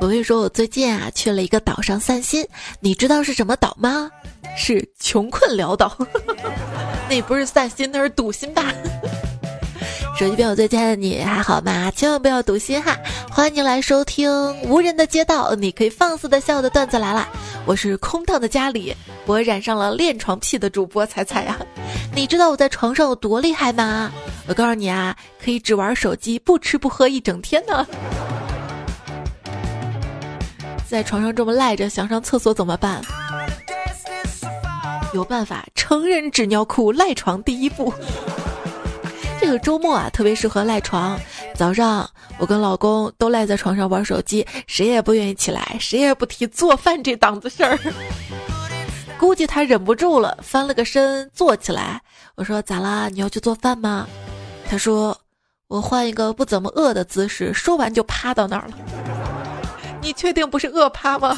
我跟你说，我最近啊去了一个岛上散心，你知道是什么岛吗？是穷困潦倒。那不是散心，那是赌心吧？手机边我最亲爱的你还好吗？千万不要赌心哈！欢迎你来收听无人的街道，你可以放肆的笑的段子来了。我是空荡的家里，我染上了恋床癖的主播彩彩呀。你知道我在床上有多厉害吗？我告诉你啊，可以只玩手机，不吃不喝一整天呢。在床上这么赖着，想上厕所怎么办？有办法，成人纸尿裤赖床第一步。这个周末啊，特别适合赖床。早上我跟老公都赖在床上玩手机，谁也不愿意起来，谁也不提做饭这档子事儿。估计他忍不住了，翻了个身坐起来。我说：“咋啦？你要去做饭吗？”他说：“我换一个不怎么饿的姿势。”说完就趴到那儿了。你确定不是饿趴吗？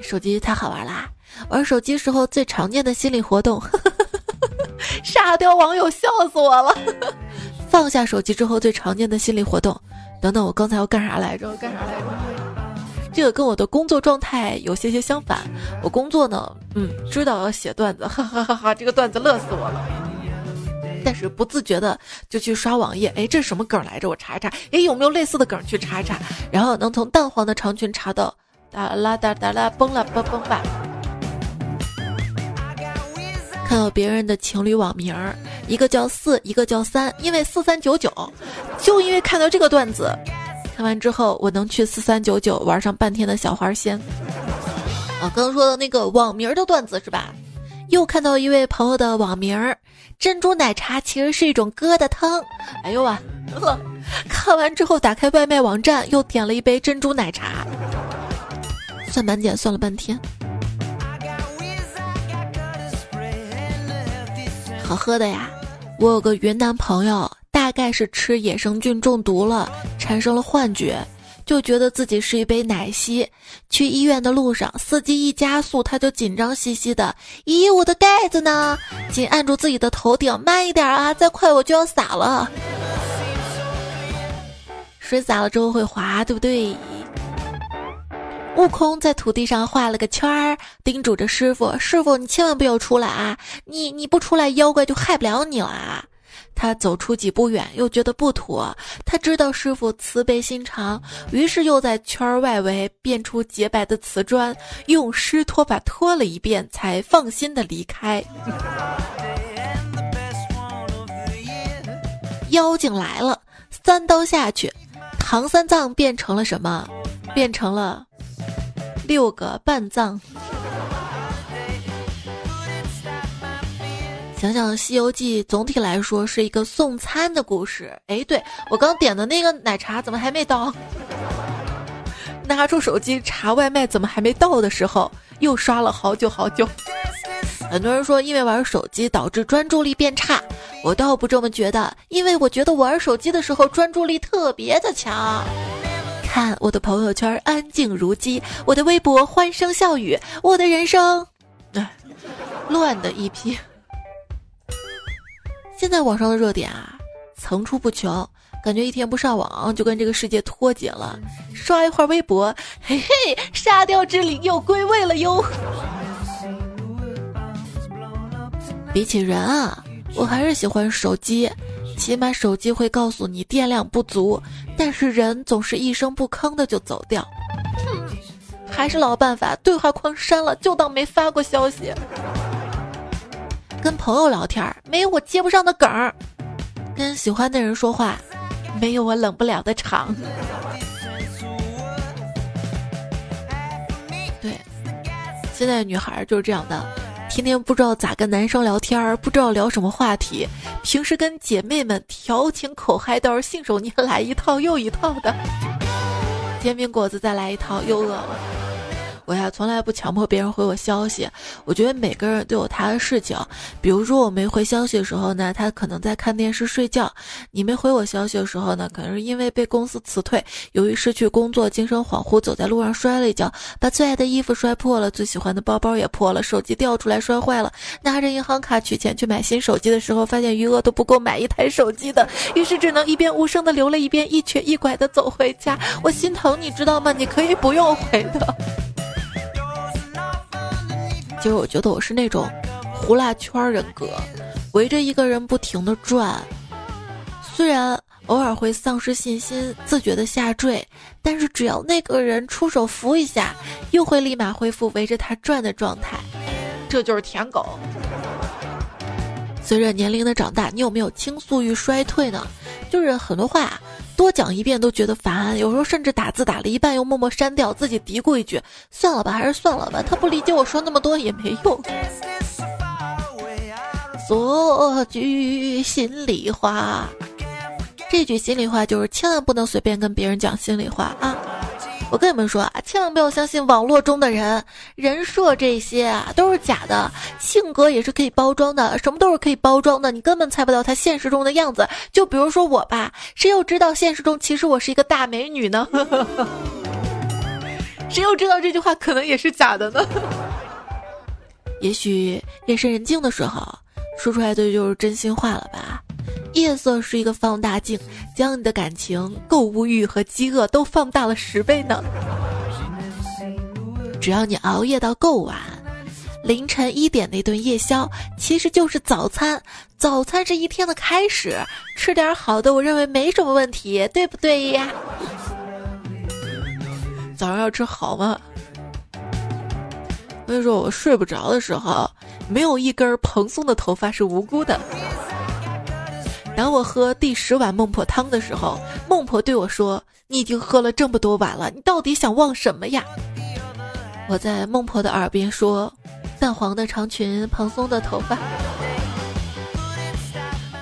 手机太好玩啦！玩手机时候最常见的心理活动。沙雕网友笑死我了！放下手机之后最常见的心理活动，等等，我刚才要干啥来着？干啥来着？这个跟我的工作状态有些些相反。我工作呢，嗯，知道要写段子，哈哈哈哈！这个段子乐死我了。但是不自觉的就去刷网页，哎，这是什么梗来着？我查一查，哎，有没有类似的梗去查一查，然后能从淡黄的长裙查到哒啦哒哒啦崩了崩崩吧。看到别人的情侣网名儿，一个叫四，一个叫三，因为四三九九，就因为看到这个段子，看完之后我能去四三九九玩上半天的小花仙。啊，刚刚说的那个网名的段子是吧？又看到一位朋友的网名儿，珍珠奶茶其实是一种疙瘩汤。哎呦哇！看完之后打开外卖网站，又点了一杯珍珠奶茶，算满减算了半天。好喝的呀！我有个云南朋友，大概是吃野生菌中毒了，产生了幻觉，就觉得自己是一杯奶昔。去医院的路上，司机一加速，他就紧张兮兮的：“咦，我的盖子呢？”紧按住自己的头顶，慢一点啊！再快我就要洒了。水洒了之后会滑，对不对？悟空在土地上画了个圈儿，叮嘱着师傅：“师傅，你千万不要出来啊！你你不出来，妖怪就害不了你了。”啊！”他走出几步远，又觉得不妥。他知道师傅慈悲心肠，于是又在圈儿外围变出洁白的瓷砖，用湿拖把拖了一遍，才放心的离开。妖精来了，三刀下去，唐三藏变成了什么？变成了。六个半藏。想想《西游记》，总体来说是一个送餐的故事。哎，对我刚点的那个奶茶怎么还没到？拿出手机查外卖，怎么还没到的时候，又刷了好久好久。很多人说，因为玩手机导致专注力变差，我倒不这么觉得，因为我觉得玩手机的时候专注力特别的强。看我的朋友圈安静如鸡，我的微博欢声笑语，我的人生，哎，乱的一批。现在网上的热点啊层出不穷，感觉一天不上网就跟这个世界脱节了。刷一会儿微博，嘿嘿，沙雕之灵又归位了哟。比起人啊，我还是喜欢手机。起码手机会告诉你电量不足，但是人总是一声不吭的就走掉。哼，还是老办法，对话框删了，就当没发过消息。跟朋友聊天，没有我接不上的梗儿；跟喜欢的人说话，没有我冷不了的场。对，现在女孩就是这样的。天天不知道咋跟男生聊天，不知道聊什么话题。平时跟姐妹们调情口嗨，倒是信手拈来一套又一套的。煎饼果子再来一套，又饿了。我呀，从来不强迫别人回我消息。我觉得每个人都有他的事情。比如说我没回消息的时候呢，他可能在看电视睡觉；你没回我消息的时候呢，可能是因为被公司辞退，由于失去工作，精神恍惚，走在路上摔了一跤，把最爱的衣服摔破了，最喜欢的包包也破了，手机掉出来摔坏了。拿着银行卡取钱去买新手机的时候，发现余额都不够买一台手机的，于是只能一边无声的流泪，一边一瘸一拐的走回家。我心疼，你知道吗？你可以不用回的。其实我觉得我是那种胡辣圈人格，围着一个人不停的转，虽然偶尔会丧失信心，自觉的下坠，但是只要那个人出手扶一下，又会立马恢复围着他转的状态。这就是舔狗。随着年龄的长大，你有没有倾诉欲衰退呢？就是很多话。多讲一遍都觉得烦，有时候甚至打字打了一半又默默删掉，自己嘀咕一句：“算了吧，还是算了吧。”他不理解我说那么多也没用。说句心里话，这句心里话就是千万不能随便跟别人讲心里话啊。我跟你们说啊，千万不要相信网络中的人，人设这些啊都是假的，性格也是可以包装的，什么都是可以包装的，你根本猜不到他现实中的样子。就比如说我吧，谁又知道现实中其实我是一个大美女呢？谁又知道这句话可能也是假的呢？也许夜深人静的时候，说出来的就是真心话了吧。夜色是一个放大镜，将你的感情、购物欲和饥饿都放大了十倍呢。只要你熬夜到够晚，凌晨一点那顿夜宵其实就是早餐。早餐是一天的开始，吃点好的，我认为没什么问题，对不对呀？早上要吃好吗？所以说我睡不着的时候，没有一根蓬松的头发是无辜的。当我喝第十碗孟婆汤的时候，孟婆对我说：“你已经喝了这么多碗了，你到底想忘什么呀？”我在孟婆的耳边说：“淡黄的长裙，蓬松的头发。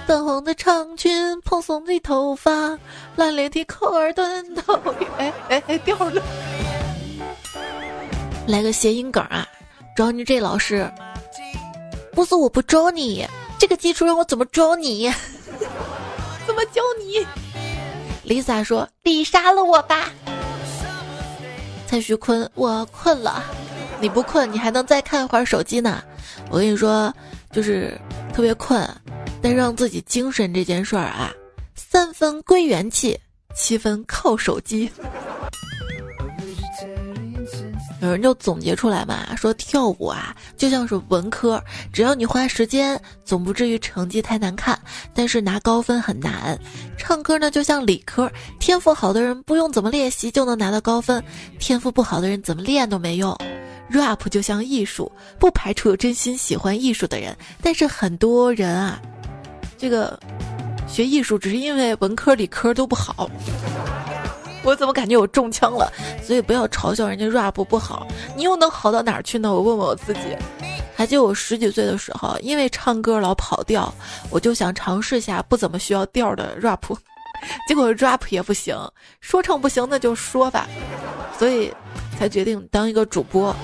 淡黄的长裙，蓬松的头发，蓝脸的扣儿短头。”哎哎哎，掉了！来个谐音梗啊！找你这老师，不是我不招你，这个基础让我怎么招你？怎么教你？Lisa 说：“你杀了我吧。”蔡徐坤：“我困了，你不困，你还能再看一会儿手机呢。”我跟你说，就是特别困，但让自己精神这件事儿啊，三分归元气，七分靠手机。有人就总结出来嘛，说跳舞啊就像是文科，只要你花时间，总不至于成绩太难看，但是拿高分很难。唱歌呢就像理科，天赋好的人不用怎么练习就能拿到高分，天赋不好的人怎么练都没用。rap 就像艺术，不排除有真心喜欢艺术的人，但是很多人啊，这个学艺术只是因为文科理科都不好。我怎么感觉我中枪了？所以不要嘲笑人家 rap 不好，你又能好到哪儿去呢？我问问我自己。还记得我十几岁的时候，因为唱歌老跑调，我就想尝试一下不怎么需要调的 rap，结果 rap 也不行，说唱不行那就说吧，所以才决定当一个主播。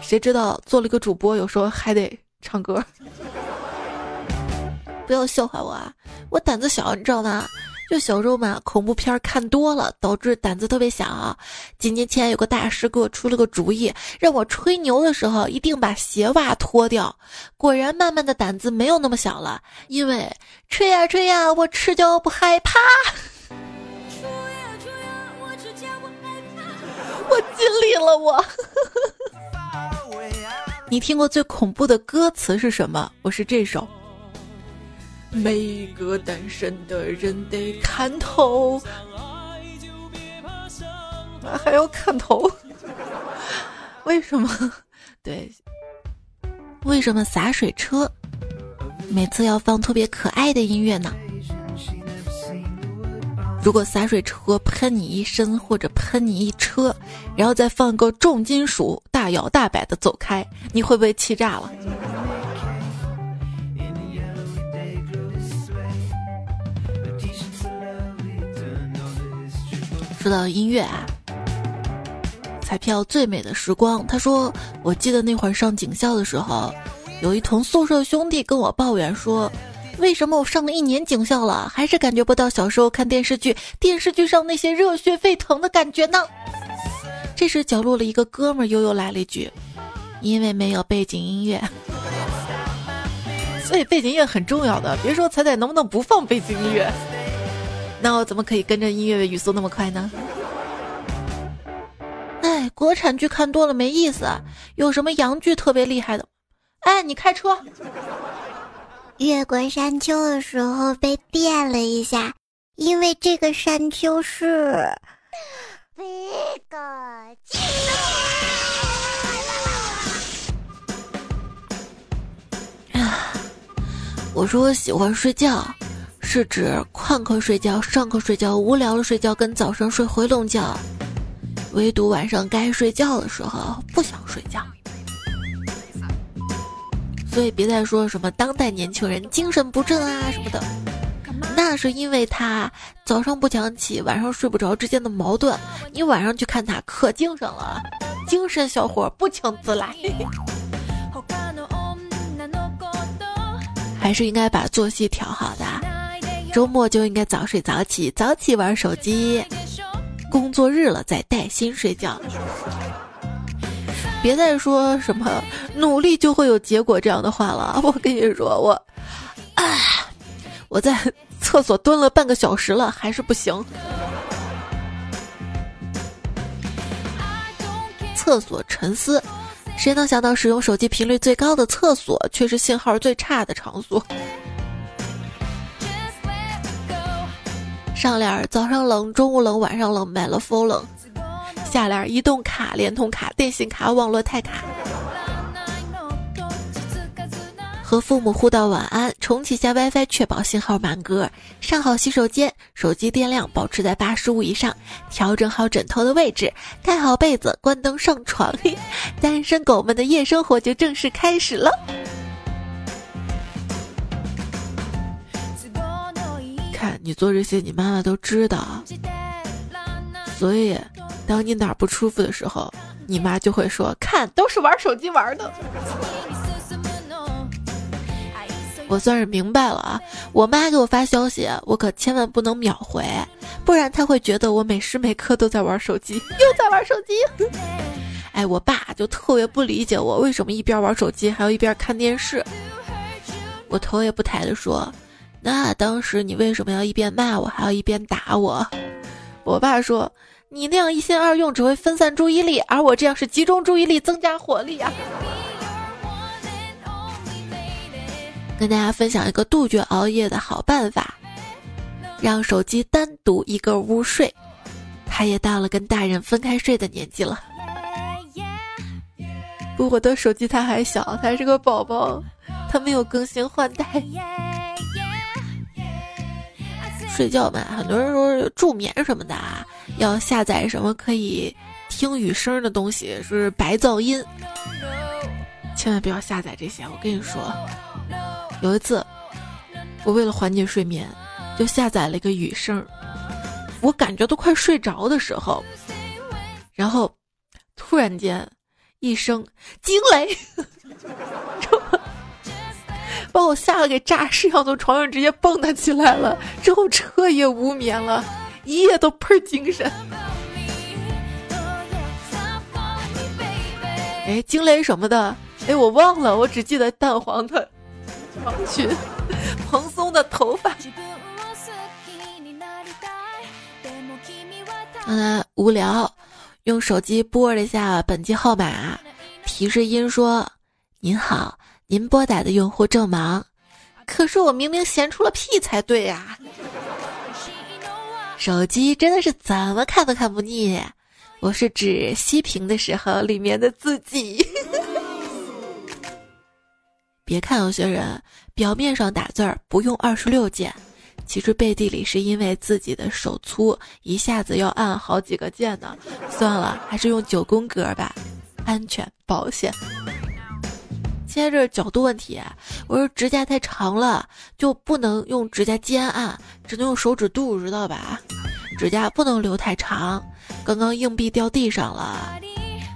谁知道做了一个主播，有时候还得唱歌。不要笑话我啊，我胆子小，你知道吗？就小时候嘛，恐怖片看多了，导致胆子特别小。几年前有个大师给我出了个主意，让我吹牛的时候一定把鞋袜脱掉。果然，慢慢的胆子没有那么小了，因为吹呀吹呀，我赤脚不害怕。我尽力了，我。你听过最恐怖的歌词是什么？我是这首。每个单身的人得看透，还要看透？为什么？对，为什么洒水车每次要放特别可爱的音乐呢？如果洒水车喷你一身或者喷你一车，然后再放个重金属大摇大摆的走开，你会不会气炸了？说到音乐啊，彩票最美的时光。他说：“我记得那会儿上警校的时候，有一同宿舍兄弟跟我抱怨说，为什么我上了一年警校了，还是感觉不到小时候看电视剧电视剧上那些热血沸腾的感觉呢？”这时角落里一个哥们悠悠来了一句：“因为没有背景音乐。”所以背景音乐很重要的。别说彩彩能不能不放背景音乐，那我怎么可以跟着音乐的语速那么快呢？哎，国产剧看多了没意思，有什么洋剧特别厉害的？哎，你开车。越过山丘的时候被电了一下，因为这个山丘是。我说我喜欢睡觉，是指旷课睡觉、上课睡觉、无聊了睡觉，跟早上睡回笼觉。唯独晚上该睡觉的时候不想睡觉。所以别再说什么当代年轻人精神不振啊什么的，那是因为他早上不想起，晚上睡不着之间的矛盾。你晚上去看他可精神了，精神小伙不请自来。还是应该把作息调好的，周末就应该早睡早起，早起玩手机，工作日了再带薪睡觉。别再说什么努力就会有结果这样的话了。我跟你说，我，啊，我在厕所蹲了半个小时了，还是不行。厕所沉思。谁能想到，使用手机频率最高的厕所，却是信号最差的场所？上联：早上冷，中午冷，晚上冷，买了 f 冷。下联：移动卡、联通卡、电信卡、网络太卡。和父母互道晚安，重启下 WiFi，确保信号满格。上好洗手间，手机电量保持在八十五以上。调整好枕头的位置，盖好被子，关灯上床。单身狗们的夜生活就正式开始了。你做这些，你妈妈都知道。所以，当你哪儿不舒服的时候，你妈就会说：“看，都是玩手机玩的。”我算是明白了啊！我妈给我发消息，我可千万不能秒回，不然她会觉得我每时每刻都在玩手机，又在玩手机。哎，我爸就特别不理解我为什么一边玩手机还要一边看电视。我头也不抬的说：“那当时你为什么要一边骂我还要一边打我？”我爸说：“你那样一心二用只会分散注意力，而我这样是集中注意力，增加火力啊。”跟大家分享一个杜绝熬夜的好办法，让手机单独一个屋睡。他也到了跟大人分开睡的年纪了。不，我的手机他还小，他是个宝宝，他没有更新换代。睡觉嘛，很多人说助眠什么的啊，要下载什么可以听雨声的东西，是白噪音，千万不要下载这些。我跟你说。有一次，我为了缓解睡眠，就下载了一个雨声。我感觉都快睡着的时候，然后突然间一声惊雷，把我吓得给诈尸要，从床上直接蹦跶起来了。之后彻夜无眠了，一夜都倍儿精神。哎，惊雷什么的，哎，我忘了，我只记得蛋黄的。长裙，蓬松的头发。嗯，无聊，用手机拨了一下本机号码，提示音说：“您好，您拨打的用户正忙。”可是我明明闲出了屁才对呀！手机真的是怎么看都看不腻。我是指熄屏的时候里面的自己。别看有些人表面上打字儿不用二十六键，其实背地里是因为自己的手粗，一下子要按好几个键呢。算了，还是用九宫格吧，安全保险。接着角度问题，我说指甲太长了，就不能用指甲尖按，只能用手指肚，知道吧？指甲不能留太长。刚刚硬币掉地上了。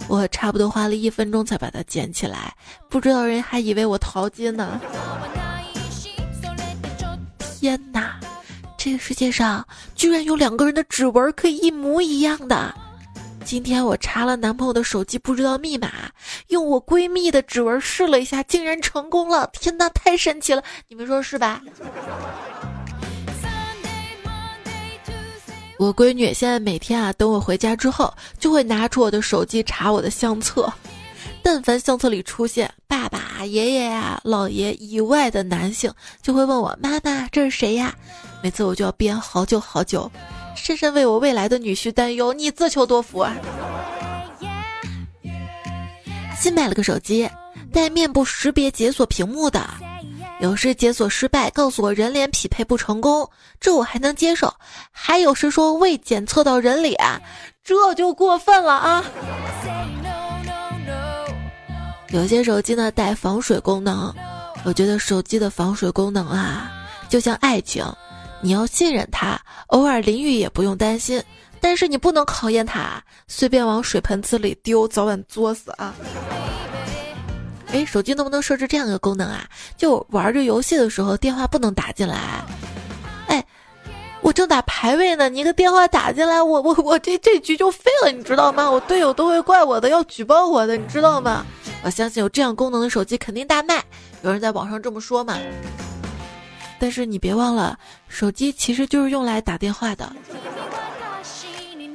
我差不多花了一分钟才把它捡起来，不知道人还以为我淘金呢。天哪，这个世界上居然有两个人的指纹可以一模一样的！今天我查了男朋友的手机，不知道密码，用我闺蜜的指纹试了一下，竟然成功了！天哪，太神奇了！你们说是吧？我闺女现在每天啊，等我回家之后，就会拿出我的手机查我的相册。但凡相册里出现爸爸、爷爷呀、姥爷以外的男性，就会问我妈妈这是谁呀？每次我就要编好久好久。深深为我未来的女婿担忧，你自求多福啊！新买了个手机，带面部识别解锁屏幕的，有时解锁失败，告诉我人脸匹配不成功，这我还能接受；还有时说未检测到人脸，这就过分了啊！有些手机呢带防水功能，我觉得手机的防水功能啊，就像爱情。你要信任他，偶尔淋雨也不用担心，但是你不能考验他，随便往水盆子里丢，早晚作死啊！哎，手机能不能设置这样一个功能啊？就玩着游戏的时候，电话不能打进来。哎，我正打排位呢，你一个电话打进来，我我我这这局就废了，你知道吗？我队友都会怪我的，要举报我的，你知道吗？我相信有这样功能的手机肯定大卖，有人在网上这么说嘛。但是你别忘了，手机其实就是用来打电话的。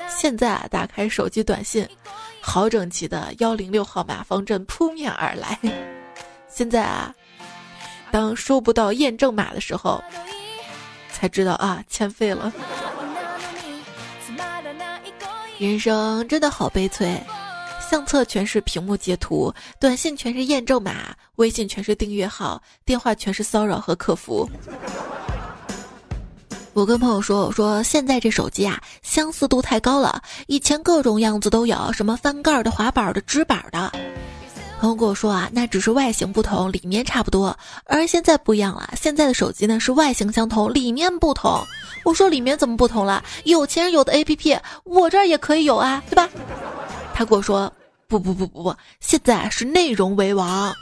现在啊，打开手机短信，好整齐的幺零六号码方阵扑面而来。现在啊，当收不到验证码的时候，才知道啊，欠费了。人生真的好悲催。相册全是屏幕截图，短信全是验证码，微信全是订阅号，电话全是骚扰和客服。我跟朋友说，我说现在这手机啊，相似度太高了，以前各种样子都有，什么翻盖的、滑板的、直板的。朋友跟我说啊，那只是外形不同，里面差不多。而现在不一样了，现在的手机呢是外形相同，里面不同。我说里面怎么不同了？有钱人有的 APP，我这儿也可以有啊，对吧？他跟我说。不不不不不，现在是内容为王。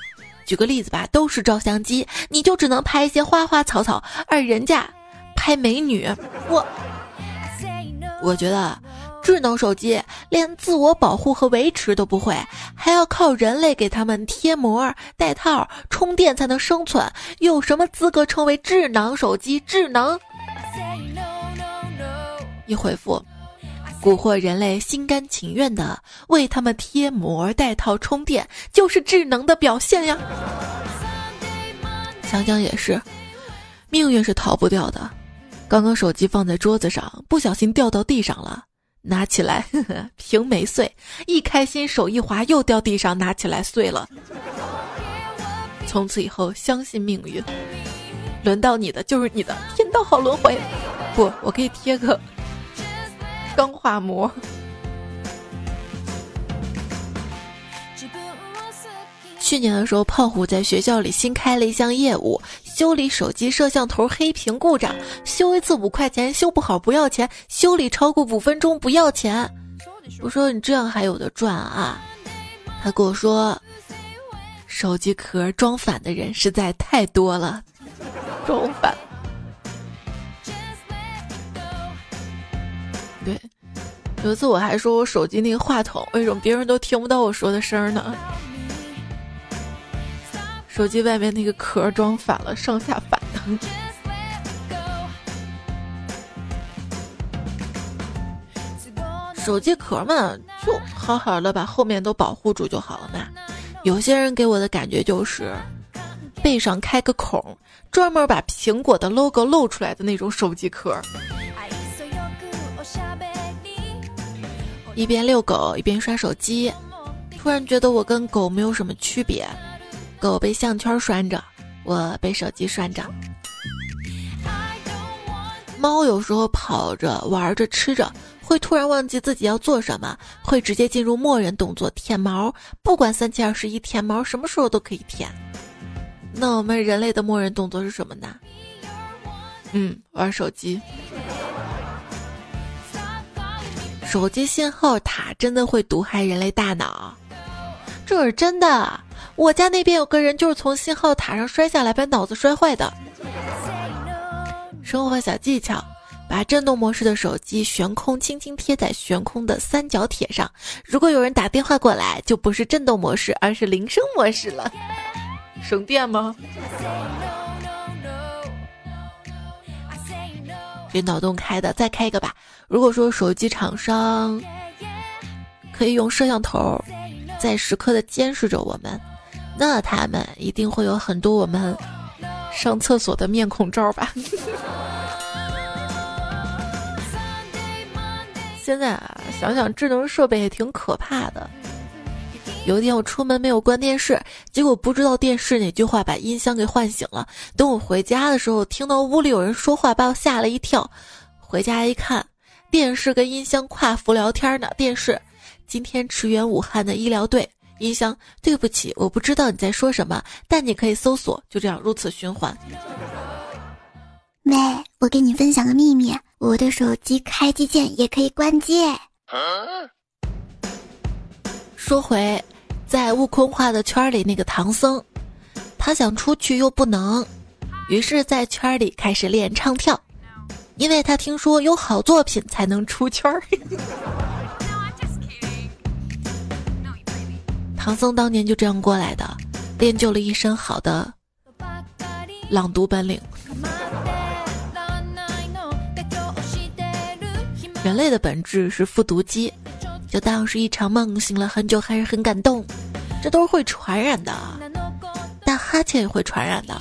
举个例子吧，都是照相机，你就只能拍一些花花草草，而人家拍美女。我我觉得智能手机连自我保护和维持都不会，还要靠人类给他们贴膜、带套、充电才能生存，有什么资格称为智能手机？智能？一回复。蛊惑人类心甘情愿的为他们贴膜、带套、充电，就是智能的表现呀。想想也是，命运是逃不掉的。刚刚手机放在桌子上，不小心掉到地上了，拿起来，呵呵，屏没碎。一开心，手一滑，又掉地上，拿起来碎了。从此以后，相信命运，轮到你的就是你的，天道好轮回。不，我可以贴个。钢化膜。去年的时候，胖虎在学校里新开了一项业务，修理手机摄像头黑屏故障，修一次五块钱，修不好不要钱，修理超过五分钟不要钱。我说你这样还有的赚啊？他跟我说，手机壳装反的人实在太多了，装反。对，有一次我还说我手机那个话筒为什么别人都听不到我说的声呢？手机外面那个壳装反了，上下反的。手机壳嘛，就好好的把后面都保护住就好了嘛。有些人给我的感觉就是背上开个孔，专门把苹果的 logo 露出来的那种手机壳。一边遛狗一边刷手机，突然觉得我跟狗没有什么区别。狗被项圈拴着，我被手机拴着。猫有时候跑着玩着吃着，会突然忘记自己要做什么，会直接进入默认动作舔毛。不管三七二十一，舔毛什么时候都可以舔。那我们人类的默认动作是什么呢？嗯，玩手机。手机信号塔真的会毒害人类大脑？这是真的。我家那边有个人就是从信号塔上摔下来，把脑子摔坏的。生活小技巧：把震动模式的手机悬空，轻轻贴在悬空的三角铁上。如果有人打电话过来，就不是震动模式，而是铃声模式了。省电吗？这脑洞开的，再开一个吧。如果说手机厂商可以用摄像头在时刻的监视着我们。那他们一定会有很多我们上厕所的面孔照吧？现在啊，想想智能设备也挺可怕的。有一天我出门没有关电视，结果不知道电视哪句话把音箱给唤醒了。等我回家的时候，听到屋里有人说话，把我吓了一跳。回家一看，电视跟音箱跨服聊天呢。电视，今天驰援武汉的医疗队。音箱，对不起，我不知道你在说什么，但你可以搜索，就这样如此循环。喂，我给你分享个秘密，我的手机开机键也可以关机。说回，在悟空画的圈里那个唐僧，他想出去又不能，于是，在圈里开始练唱跳，因为他听说有好作品才能出圈儿。唐僧当年就这样过来的，练就了一身好的朗读本领。人类的本质是复读机，就当是一场梦，醒了很久还是很感动，这都是会传染的。打哈欠也会传染的，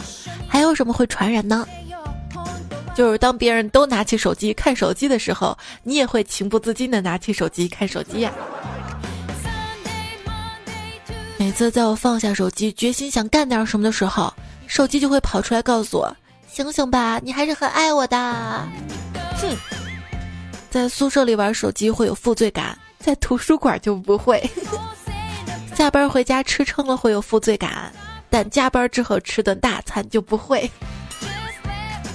还有什么会传染呢？就是当别人都拿起手机看手机的时候，你也会情不自禁的拿起手机看手机呀。每次在我放下手机，决心想干点什么的时候，手机就会跑出来告诉我：“醒醒吧，你还是很爱我的。”哼，在宿舍里玩手机会有负罪感，在图书馆就不会。下班回家吃撑了会有负罪感，但加班之后吃顿大餐就不会。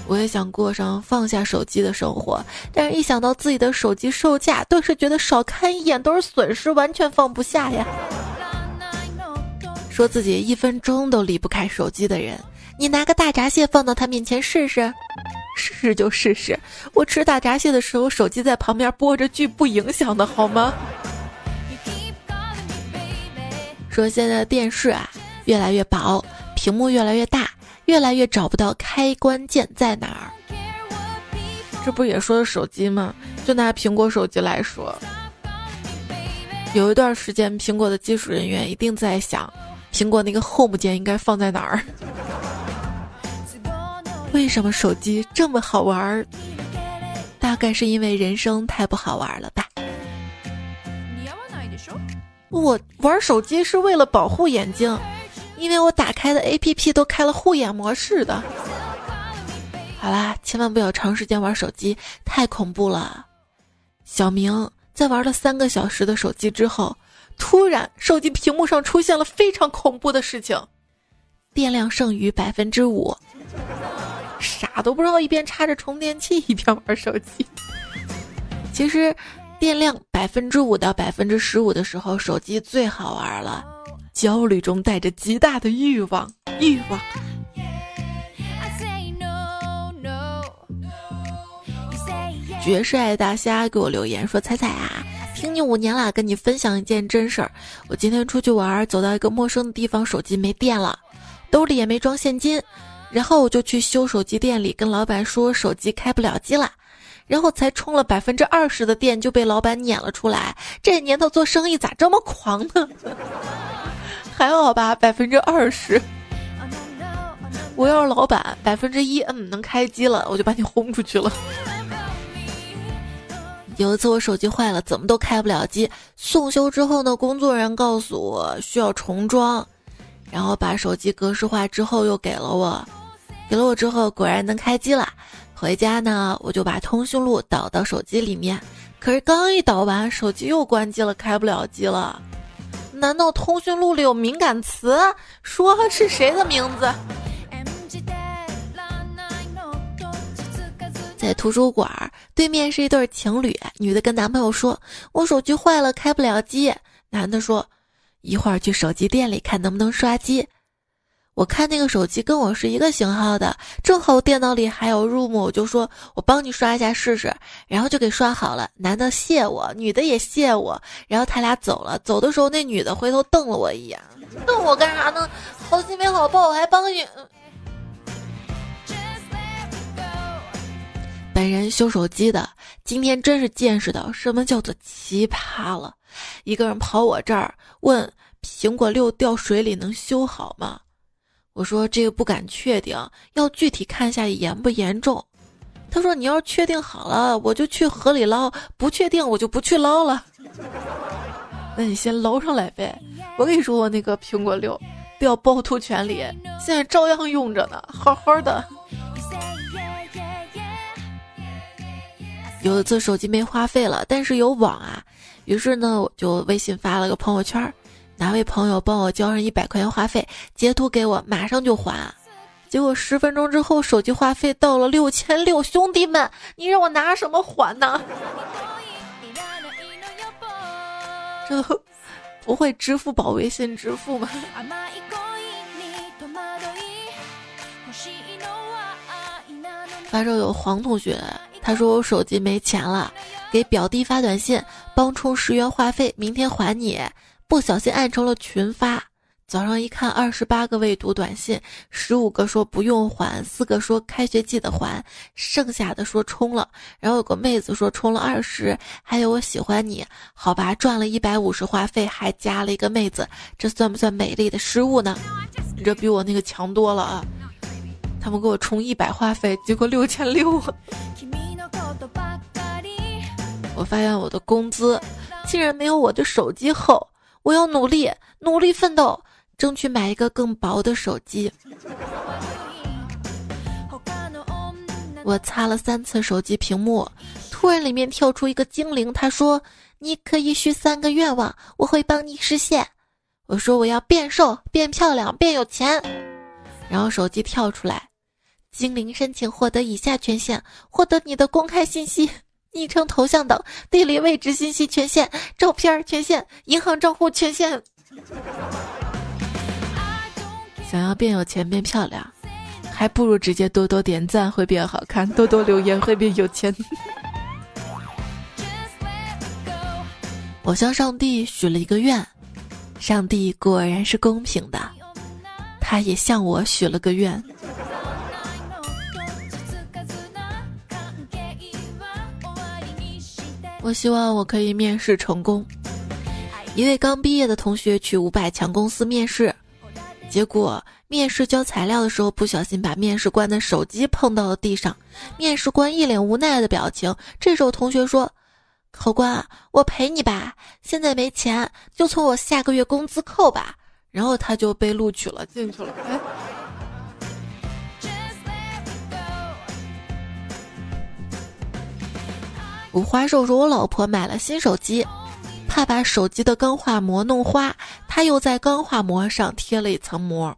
我也想过上放下手机的生活，但是一想到自己的手机售价，顿时觉得少看一眼都是损失，完全放不下呀。说自己一分钟都离不开手机的人，你拿个大闸蟹放到他面前试试，试试就试试。我吃大闸蟹的时候，手机在旁边播着剧，不影响的好吗？说现在电视啊越来越薄，屏幕越来越大，越来越找不到开关键在哪儿。这不也说手机吗？就拿苹果手机来说，有一段时间，苹果的技术人员一定在想。苹果那个 Home 键应该放在哪儿？为什么手机这么好玩？大概是因为人生太不好玩了吧。我玩手机是为了保护眼睛，因为我打开的 APP 都开了护眼模式的。好啦，千万不要长时间玩手机，太恐怖了。小明在玩了三个小时的手机之后。突然，手机屏幕上出现了非常恐怖的事情，电量剩余百分之五。傻都不知道，一边插着充电器一边玩手机。其实，电量百分之五到百分之十五的时候，手机最好玩了。焦虑中带着极大的欲望，欲望。绝世爱大虾给我留言说：“彩彩啊。”听你五年了，跟你分享一件真事儿。我今天出去玩，走到一个陌生的地方，手机没电了，兜里也没装现金，然后我就去修手机店里，跟老板说手机开不了机了，然后才充了百分之二十的电就被老板撵了出来。这年头做生意咋这么狂呢？还好吧，百分之二十。我要是老板，百分之一，嗯，能开机了，我就把你轰出去了。有一次我手机坏了，怎么都开不了机。送修之后呢，工作人员告诉我需要重装，然后把手机格式化之后又给了我，给了我之后果然能开机了。回家呢，我就把通讯录导到手机里面，可是刚一导完，手机又关机了，开不了机了。难道通讯录里有敏感词？说是谁的名字？在图书馆对面是一对情侣，女的跟男朋友说：“我手机坏了，开不了机。”男的说：“一会儿去手机店里看能不能刷机。我看那个手机跟我是一个型号的，正好电脑里还有 room，我就说我帮你刷一下试试，然后就给刷好了。男的谢我，女的也谢我，然后他俩走了。走的时候，那女的回头瞪了我一眼，瞪我干啥呢？好心没好报，我还帮你。本人修手机的，今天真是见识到什么叫做奇葩了。一个人跑我这儿问苹果六掉水里能修好吗？我说这个不敢确定，要具体看一下严不严重。他说你要是确定好了，我就去河里捞；不确定，我就不去捞了。那你先捞上来呗。我跟你说，我那个苹果六掉趵突泉里，现在照样用着呢，好好的。有一次手机没话费了，但是有网啊，于是呢我就微信发了个朋友圈。哪位朋友帮我交上一百块钱话费，截图给我，马上就还。结果十分钟之后，手机话费到了六千六，兄弟们，你让我拿什么还呢？这 不会支付宝、微信支付吗？发烧有黄同学，他说我手机没钱了，给表弟发短信，帮充十元话费，明天还你。不小心按成了群发，早上一看，二十八个未读短信，十五个说不用还，四个说开学记得还，剩下的说充了。然后有个妹子说充了二十，还有我喜欢你，好吧，赚了一百五十话费，还加了一个妹子，这算不算美丽的失误呢？你这比我那个强多了啊！他们给我充一百话费，结果六千六。我发现我的工资竟然没有我的手机厚。我要努力，努力奋斗，争取买一个更薄的手机。我擦了三次手机屏幕，突然里面跳出一个精灵，他说：“你可以许三个愿望，我会帮你实现。”我说：“我要变瘦、变漂亮、变有钱。”然后手机跳出来，精灵申请获得以下权限：获得你的公开信息。昵称、头像等地理位置信息权限，照片权限，银行账户权限。想要变有钱变漂亮，还不如直接多多点赞会变好看，多多留言会变有钱。我向上帝许了一个愿，上帝果然是公平的，他也向我许了个愿。我希望我可以面试成功。一位刚毕业的同学去五百强公司面试，结果面试交材料的时候不小心把面试官的手机碰到了地上，面试官一脸无奈的表情。这时候同学说：“考官，我赔你吧，现在没钱，就从我下个月工资扣吧。”然后他就被录取了，进去了。哎。五花肉说：“我老婆买了新手机，怕把手机的钢化膜弄花，她又在钢化膜上贴了一层膜，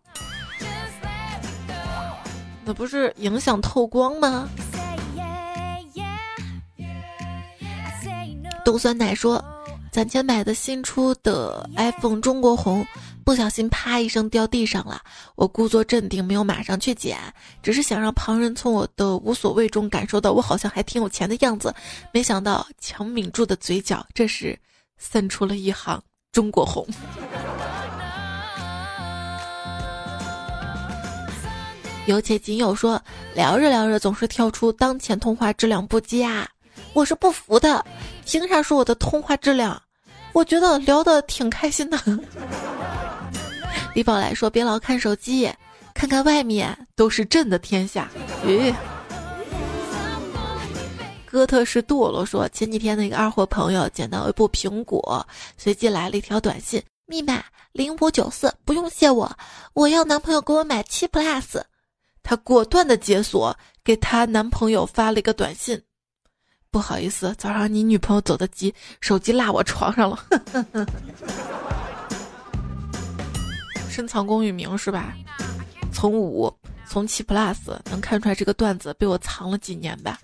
那不是影响透光吗？”冻酸奶说。攒钱买的新出的 iPhone 中国红，不小心啪一声掉地上了。我故作镇定，没有马上去捡，只是想让旁人从我的无所谓中感受到我好像还挺有钱的样子。没想到强抿住的嘴角，这时渗出了一行中国红。有且仅有说聊着聊着总是跳出当前通话质量不佳。我是不服的，凭啥说我的通话质量？我觉得聊的挺开心的。李宝来说：“别老看手机，看看外面都是朕的天下。”咦，哥特式堕落说：“前几天那个二货朋友捡到一部苹果，随即来了一条短信，密码零五九四，不用谢我，我要男朋友给我买七 plus。”她果断的解锁，给她男朋友发了一个短信。不好意思，早上你女朋友走的急，手机落我床上了。深藏功与名是吧？从五，从七 plus 能看出来这个段子被我藏了几年吧。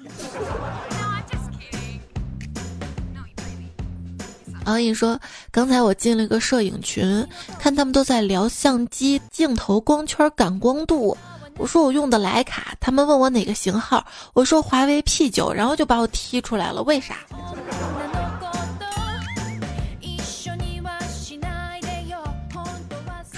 王颖说：“刚才我进了一个摄影群，看他们都在聊相机、镜头、光圈、感光度。我说我用的徕卡，他们问我哪个型号，我说华为 P 九，然后就把我踢出来了。为啥？”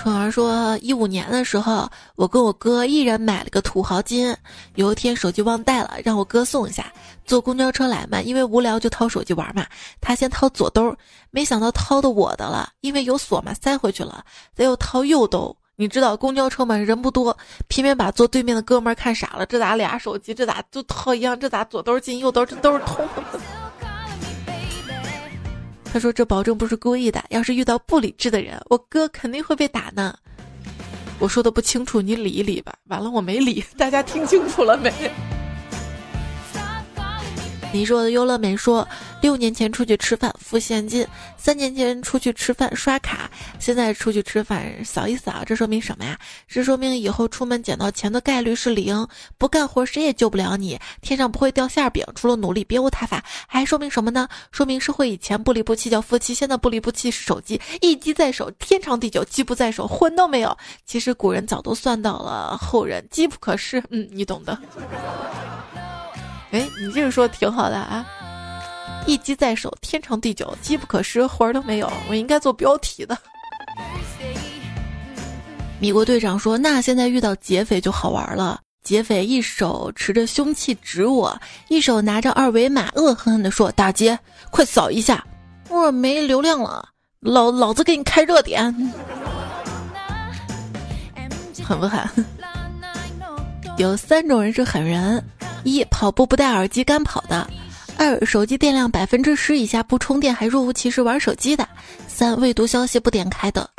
春儿说：“一五年的时候，我跟我哥一人买了个土豪金。有一天手机忘带了，让我哥送一下。坐公交车来嘛，因为无聊就掏手机玩嘛。他先掏左兜，没想到掏的我的了，因为有锁嘛，塞回去了。再又掏右兜，你知道公交车嘛，人不多，偏偏把坐对面的哥们看傻了。这咋俩手机？这咋就掏一样？这咋左兜进右兜？这都是通。”他说：“这保证不是故意的。要是遇到不理智的人，我哥肯定会被打呢。”我说的不清楚，你理一理吧。完了，我没理，大家听清楚了没？你说的优乐美说，六年前出去吃饭付现金，三年前出去吃饭刷卡，现在出去吃饭扫一扫，这说明什么呀？这说明以后出门捡到钱的概率是零，不干活谁也救不了你，天上不会掉馅饼，除了努力别无他法。还说明什么呢？说明社会以前不离不弃叫夫妻，现在不离不弃是手机，一机在手，天长地久；机不在手，魂都没有。其实古人早都算到了后人机不可失，嗯，你懂的。哎，你这个说挺好的啊！一机在手，天长地久；机不可失，魂儿都没有。我应该做标题的。米国队长说：“那现在遇到劫匪就好玩了。劫匪一手持着凶器指我，一手拿着二维码，恶狠狠地说：‘打劫，快扫一下！’我没流量了，老老子给你开热点，狠不狠？有三种人是狠人。”一跑步不戴耳机干跑的，二手机电量百分之十以下不充电还若无其事玩手机的，三未读消息不点开的，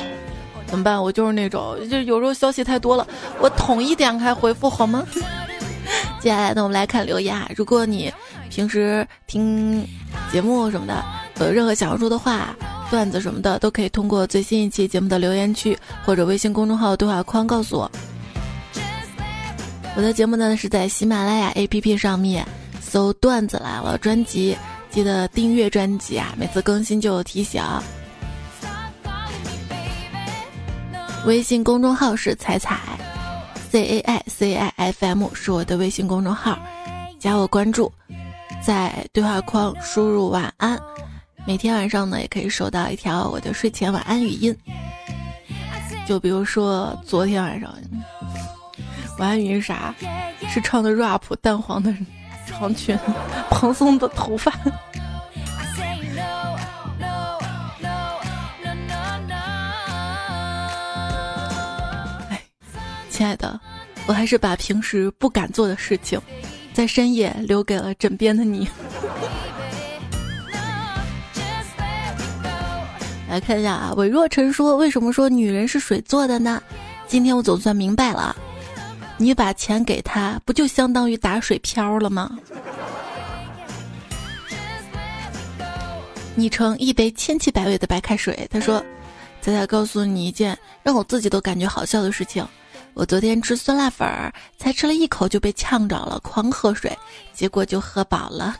怎么办？我就是那种，就有时候消息太多了，我统一点开回复好吗？接下来呢，我们来看留言啊。如果你平时听节目什么的，有任何想要说的话、段子什么的，都可以通过最新一期节目的留言区或者微信公众号对话框告诉我。我的节目呢是在喜马拉雅 APP 上面搜“段子来了”专辑，记得订阅专辑啊，每次更新就有提醒。微信公众号是彩彩，C A I C I F M 是我的微信公众号，加我关注，在对话框输入“晚安”，每天晚上呢也可以收到一条我的睡前晚安语音，就比如说昨天晚上。晚安语是啥？是唱的 rap，淡黄的长裙，蓬松的头发。哎，亲爱的，我还是把平时不敢做的事情，在深夜留给了枕边的你。来看一下啊，韦若晨说：“为什么说女人是水做的呢？”今天我总算明白了。你把钱给他，不就相当于打水漂了吗？昵称一杯千奇百味的白开水，他说：“仔仔告诉你一件让我自己都感觉好笑的事情。我昨天吃酸辣粉儿，才吃了一口就被呛着了，狂喝水，结果就喝饱了。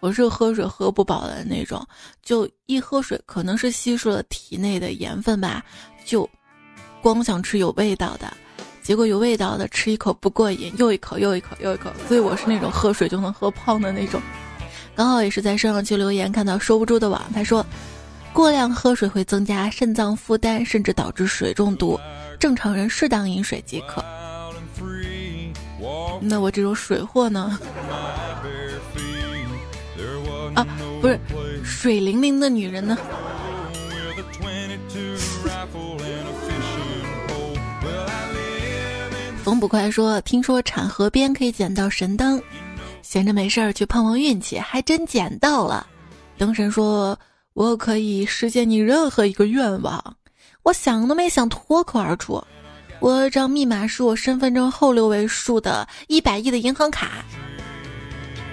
我是喝水喝不饱的那种，就一喝水可能是吸收了体内的盐分吧，就。”光想吃有味道的，结果有味道的吃一口不过瘾，又一口又一口又一口，所以我是那种喝水就能喝胖的那种。刚好也是在上期留言看到收不住的网，他说过量喝水会增加肾脏负担，甚至导致水中毒，正常人适当饮水即可。那我这种水货呢？啊，不是水灵灵的女人呢？冯捕快说：“听说产河边可以捡到神灯，闲着没事儿去碰碰运气，还真捡到了。”灯神说：“我可以实现你任何一个愿望。”我想都没想，脱口而出：“我张密码是我身份证后六位数的一百亿的银行卡。”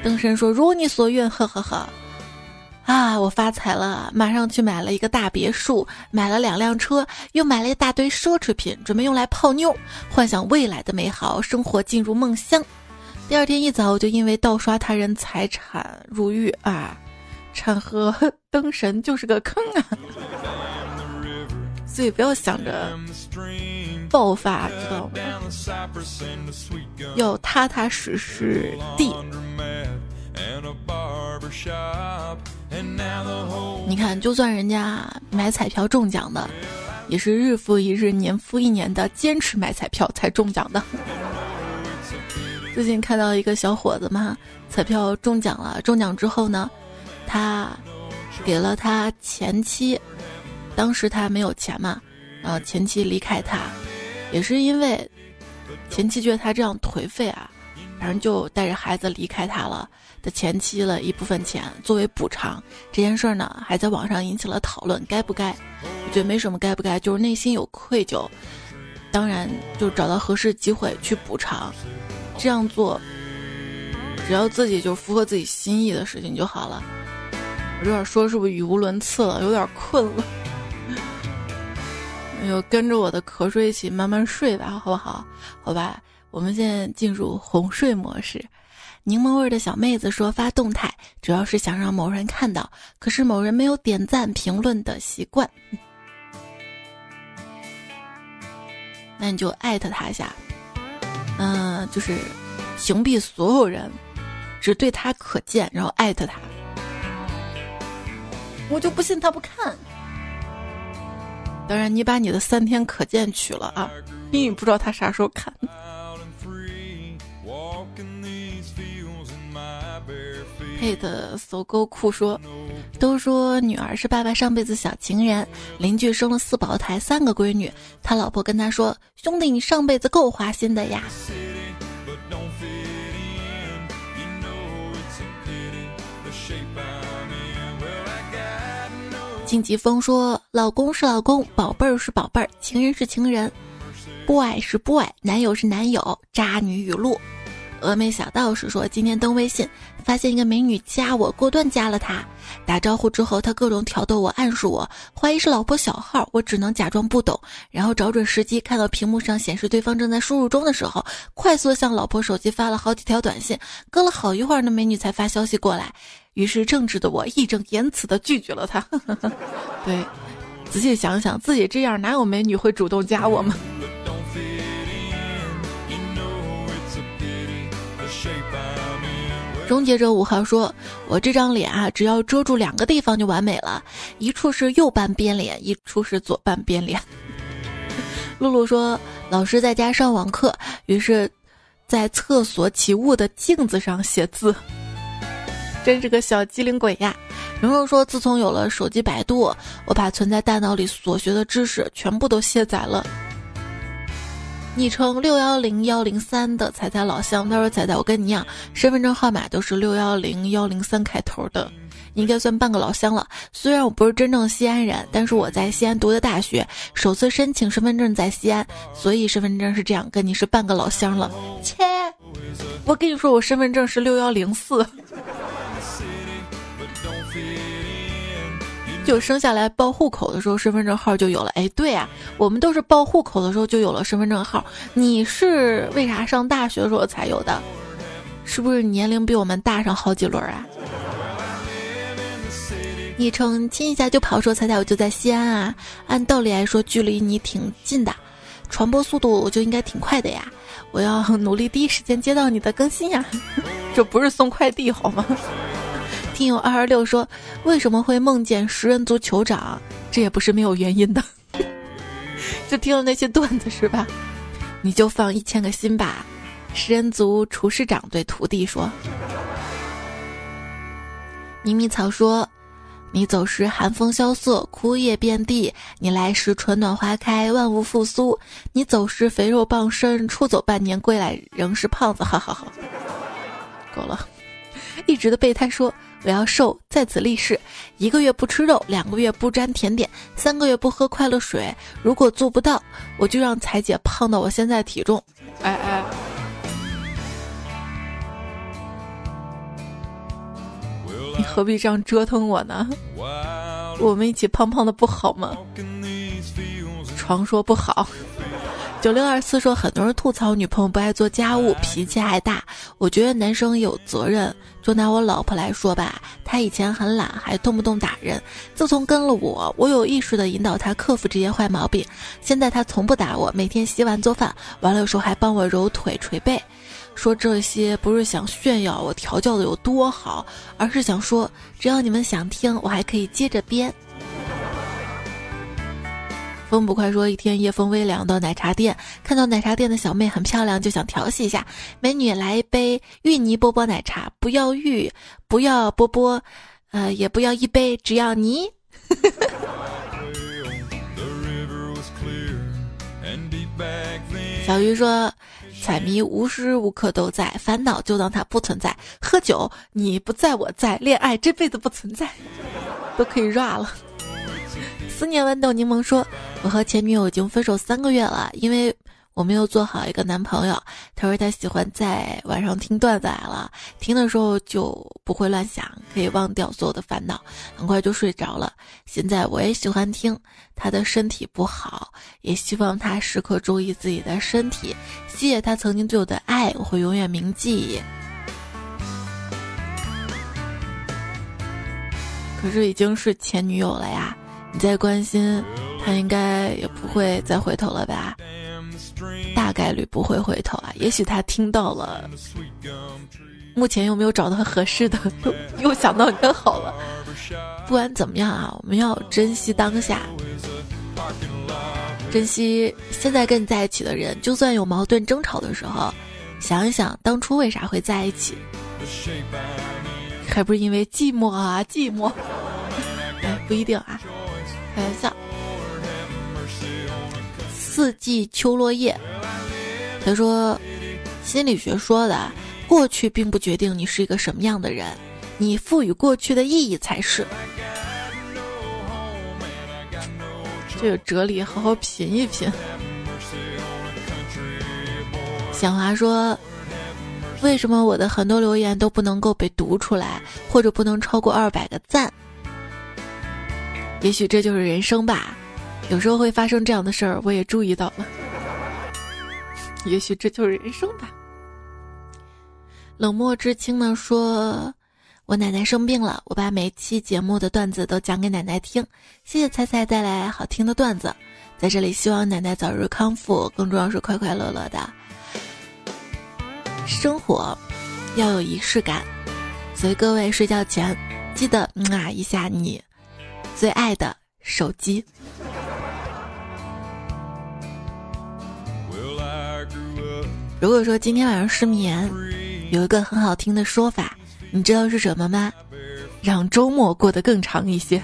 灯神说：“如你所愿，呵呵呵。”啊！我发财了，马上去买了一个大别墅，买了两辆车，又买了一大堆奢侈品，准备用来泡妞，幻想未来的美好生活，进入梦乡。第二天一早，我就因为盗刷他人财产入狱啊！产和灯神就是个坑啊！所以不要想着爆发，知道吗？要踏踏实实地。你看，就算人家买彩票中奖的，也是日复一日、年复一年的坚持买彩票才中奖的。最近看到一个小伙子嘛，彩票中奖了，中奖之后呢，他给了他前妻。当时他没有钱嘛，然后前妻离开他，也是因为前妻觉得他这样颓废啊，反正就带着孩子离开他了。的前妻了一部分钱作为补偿，这件事儿呢还在网上引起了讨论，该不该？我觉得没什么该不该，就是内心有愧疚，当然就找到合适机会去补偿，这样做，只要自己就符合自己心意的事情就好了。我这点说是不是语无伦次了？有点困了。就跟着我的瞌睡一起慢慢睡吧，好不好？好吧，我们现在进入哄睡模式。柠檬味的小妹子说：“发动态主要是想让某人看到，可是某人没有点赞评论的习惯。那你就艾特他一下，嗯，就是屏蔽所有人，只对他可见，然后艾特他。我就不信他不看。当然，你把你的三天可见取了啊，因为不知道他啥时候看。”配的搜狗酷说：“都说女儿是爸爸上辈子小情人，邻居生了四胞胎，三个闺女。他老婆跟他说：‘兄弟，你上辈子够花心的呀。’”晋级风说：“老公是老公，宝贝儿是宝贝儿，情人是情人，boy 是 boy，男友是男友。”渣女语录。峨眉小道士说：“今天登微信，发现一个美女加我，果断加了她。打招呼之后，她各种挑逗我，暗示我，怀疑是老婆小号。我只能假装不懂，然后找准时机，看到屏幕上显示对方正在输入中的时候，快速向老婆手机发了好几条短信。隔了好一会儿，那美女才发消息过来。于是正直的我义正言辞地拒绝了她。对，仔细想想，自己这样哪有美女会主动加我吗？”终结者五号说：“我这张脸啊，只要遮住两个地方就完美了，一处是右半边脸，一处是左半边脸。”露露说：“老师在家上网课，于是，在厕所起雾的镜子上写字，真是个小机灵鬼呀。”蓉蓉说：“自从有了手机百度，我把存在大脑里所学的知识全部都卸载了。”昵称六幺零幺零三的彩彩老乡，他说：“彩彩，我跟你一样，身份证号码都是六幺零幺零三开头的，应该算半个老乡了。虽然我不是真正西安人，但是我在西安读的大学，首次申请身份证在西安，所以身份证是这样，跟你是半个老乡了。切，我跟你说，我身份证是六幺零四。”就生下来报户口的时候，身份证号就有了。哎，对呀，我们都是报户口的时候就有了身份证号。你是为啥上大学的时候才有的？是不是年龄比我们大上好几轮啊？昵称亲一下就跑，说彩彩我就在西安啊。按道理来说，距离你挺近的，传播速度就应该挺快的呀。我要努力第一时间接到你的更新呀。这不是送快递好吗？听友二二六说：“为什么会梦见食人族酋长？这也不是没有原因的。就听了那些段子是吧？你就放一千个心吧。”食人族厨师长对徒弟说：“迷迷草说，你走时寒风萧瑟，枯叶遍地；你来时春暖花开，万物复苏。你走时肥肉傍身，出走半年归来仍是胖子。”哈哈哈，够了。一直的备胎说。我要瘦，在此立誓：一个月不吃肉，两个月不沾甜点，三个月不喝快乐水。如果做不到，我就让彩姐胖到我现在体重。哎哎，你何必这样折腾我呢？我们一起胖胖的不好吗？床说不好，九六二四说，很多人吐槽女朋友不爱做家务，脾气还大。我觉得男生有责任。就拿我老婆来说吧，她以前很懒，还动不动打人。自从跟了我，我有意识的引导她克服这些坏毛病。现在她从不打我，每天洗碗做饭，完了有时候还帮我揉腿捶背。说这些不是想炫耀我调教的有多好，而是想说，只要你们想听，我还可以接着编。风不快说，一天夜风微凉到奶茶店，看到奶茶店的小妹很漂亮，就想调戏一下。美女，来一杯芋泥波波奶茶，不要芋，不要波波，呃，也不要一杯，只要泥。小鱼说，彩迷无时无刻都在，烦恼就当它不存在。喝酒，你不在我在，恋爱这辈子不存在，都可以 rap 了。思念豌豆柠檬说：“我和前女友已经分手三个月了，因为我没有做好一个男朋友。他说他喜欢在晚上听段子来了，听的时候就不会乱想，可以忘掉所有的烦恼，很快就睡着了。现在我也喜欢听，他的身体不好，也希望他时刻注意自己的身体。谢谢他曾经对我的爱，我会永远铭记。可是已经是前女友了呀。”你再关心他，应该也不会再回头了吧？大概率不会回头啊。也许他听到了，目前又没有找到合适的，又又想到更好了。不管怎么样啊，我们要珍惜当下，珍惜现在跟你在一起的人。就算有矛盾争吵的时候，想一想当初为啥会在一起，还不是因为寂寞啊，寂寞。哎，不一定啊。开玩笑。四季秋落叶，他说，心理学说的，过去并不决定你是一个什么样的人，你赋予过去的意义才是。这个哲理，好好品一品。小华说，为什么我的很多留言都不能够被读出来，或者不能超过二百个赞？也许这就是人生吧，有时候会发生这样的事儿，我也注意到了。也许这就是人生吧。冷漠知青呢说：“我奶奶生病了，我把每期节目的段子都讲给奶奶听。谢谢彩彩带来好听的段子，在这里希望奶奶早日康复，更重要是快快乐乐的。生活要有仪式感，所以各位睡觉前记得啊一下你。”最爱的手机。如果说今天晚上失眠，有一个很好听的说法，你知道是什么吗？让周末过得更长一些。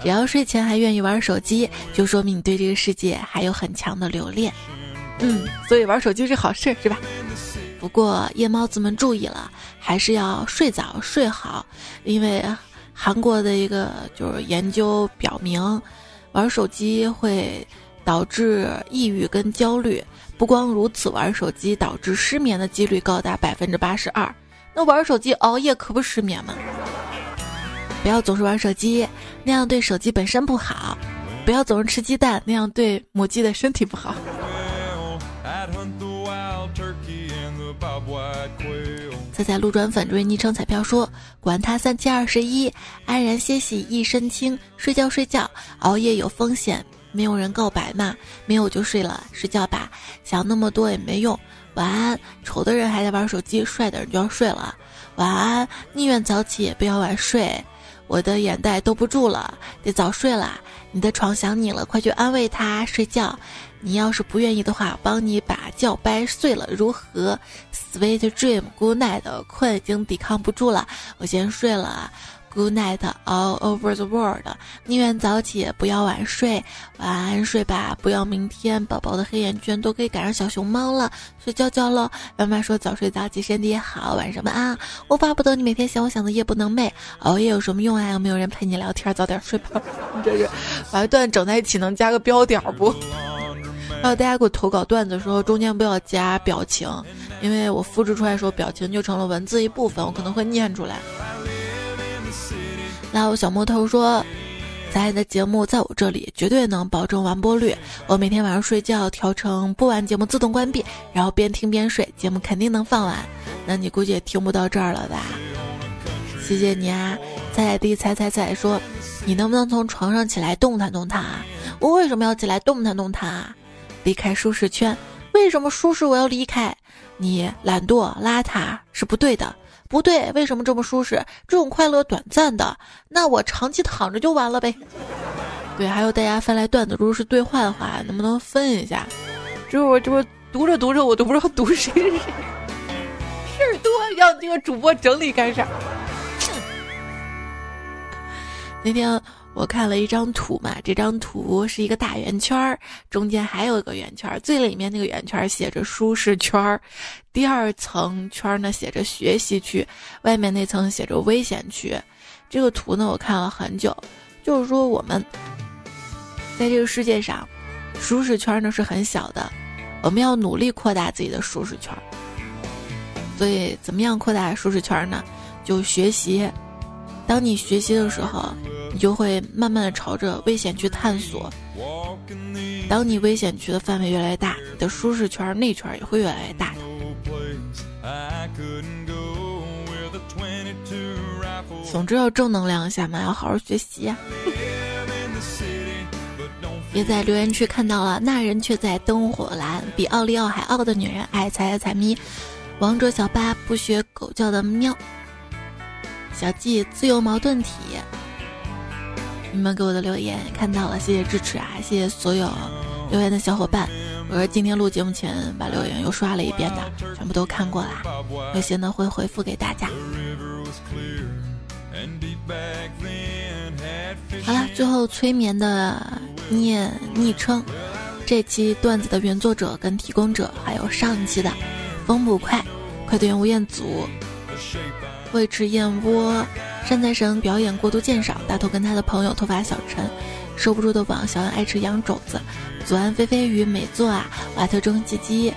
只要睡前还愿意玩手机，就说明你对这个世界还有很强的留恋。嗯，所以玩手机是好事，是吧？不过夜猫子们注意了，还是要睡早睡好，因为。韩国的一个就是研究表明，玩手机会导致抑郁跟焦虑。不光如此，玩手机导致失眠的几率高达百分之八十二。那玩手机熬夜可不失眠吗？不要总是玩手机，那样对手机本身不好。不要总是吃鸡蛋，那样对母鸡的身体不好。再在路转粉追昵称彩票说：“管他三七二十一，安然歇息一身轻。睡觉睡觉，熬夜有风险，没有人告白嘛？没有就睡了，睡觉吧。想那么多也没用。晚安，丑的人还在玩手机，帅的人就要睡了。晚安，宁愿早起也不要晚睡。我的眼袋兜不住了，得早睡了。你的床想你了，快去安慰他睡觉。”你要是不愿意的话，帮你把觉掰碎了，如何？Sweet dream，Good night，困已经抵抗不住了，我先睡了。Good night，all over the world，宁愿早起不要晚睡，晚安睡吧，不要明天宝宝的黑眼圈都可以赶上小熊猫了，睡觉觉喽。妈妈说早睡早起身体好，晚上晚安。我巴不得你每天想我想的夜不能寐，熬夜有什么用啊？有没有人陪你聊天？早点睡吧。你这是把段整在一起能加个标点不？还有大家给我投稿段子的时候，中间不要加表情，因为我复制出来的时候，表情就成了文字一部分，我可能会念出来。那我小木头说，咱的节目在我这里绝对能保证完播率。我每天晚上睡觉调成播完节目自动关闭，然后边听边睡，节目肯定能放完。那你估计也听不到这儿了吧？谢谢你啊，菜菜地菜菜菜说，你能不能从床上起来动弹动弹啊？我为什么要起来动弹动弹啊？离开舒适圈，为什么舒适我要离开？你懒惰邋遢是不对的，不对，为什么这么舒适？这种快乐短暂的，那我长期躺着就完了呗。对，还有大家发来段子，如果是对话的话，能不能分一下？就是我这不读着读着，我都不知道读谁是谁，事儿多，要这个主播整理干啥？那天我看了一张图嘛，这张图是一个大圆圈儿，中间还有一个圆圈儿，最里面那个圆圈儿写着舒适圈儿，第二层圈儿呢写着学习区，外面那层写着危险区。这个图呢我看了很久，就是说我们在这个世界上，舒适圈呢是很小的，我们要努力扩大自己的舒适圈。所以怎么样扩大舒适圈呢？就学习。当你学习的时候，你就会慢慢的朝着危险区探索。当你危险区的范围越来越大，你的舒适圈内圈也会越来越大的。总之要正能量一下嘛，要好好学习呀。别在留言区看到了，那人却在灯火阑，比奥利奥还傲的女人，爱财爱财咪，王者小八不学狗叫的喵。小季自由矛盾体，你们给我的留言看到了，谢谢支持啊！谢谢所有留言的小伙伴。我是今天录节目前把留言又刷了一遍的，全部都看过啦，有些呢会回复给大家。好了，最后催眠的念昵称，这期段子的原作者跟提供者，还有上期的风不快快队员吴彦祖。会吃燕窝，善财神表演过度鉴赏，大头跟他的朋友头发小陈，收不住的网小恩爱吃羊肘子，左岸飞飞鱼美作啊，瓦特中鸡鸡，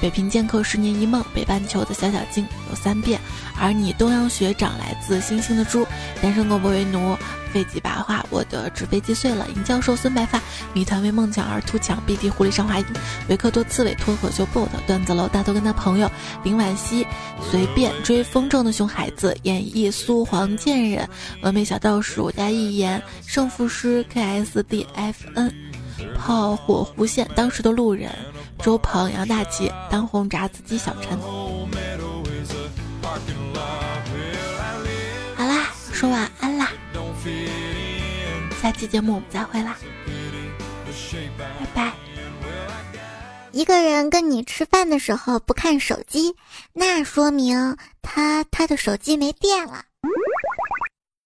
北平剑客十年一梦，北半球的小小精有三遍，而你东阳学长来自星星的猪，单身狗不为奴。飞机白话，我的纸飞机碎了。尹教授孙白发，谜团为梦想而突墙。B D 狐狸上华音，维克多刺猬脱口秀 bot 段子楼大头跟他朋友林婉兮，随便追风筝的熊孩子演绎苏黄贱人，峨眉小道士加一言胜负师 K S D F N，炮火弧线当时的路人周鹏杨大奇当红炸子鸡小陈。好啦，说晚安啦。下期节目我们再会啦，拜拜。一个人跟你吃饭的时候不看手机，那说明他他的手机没电了。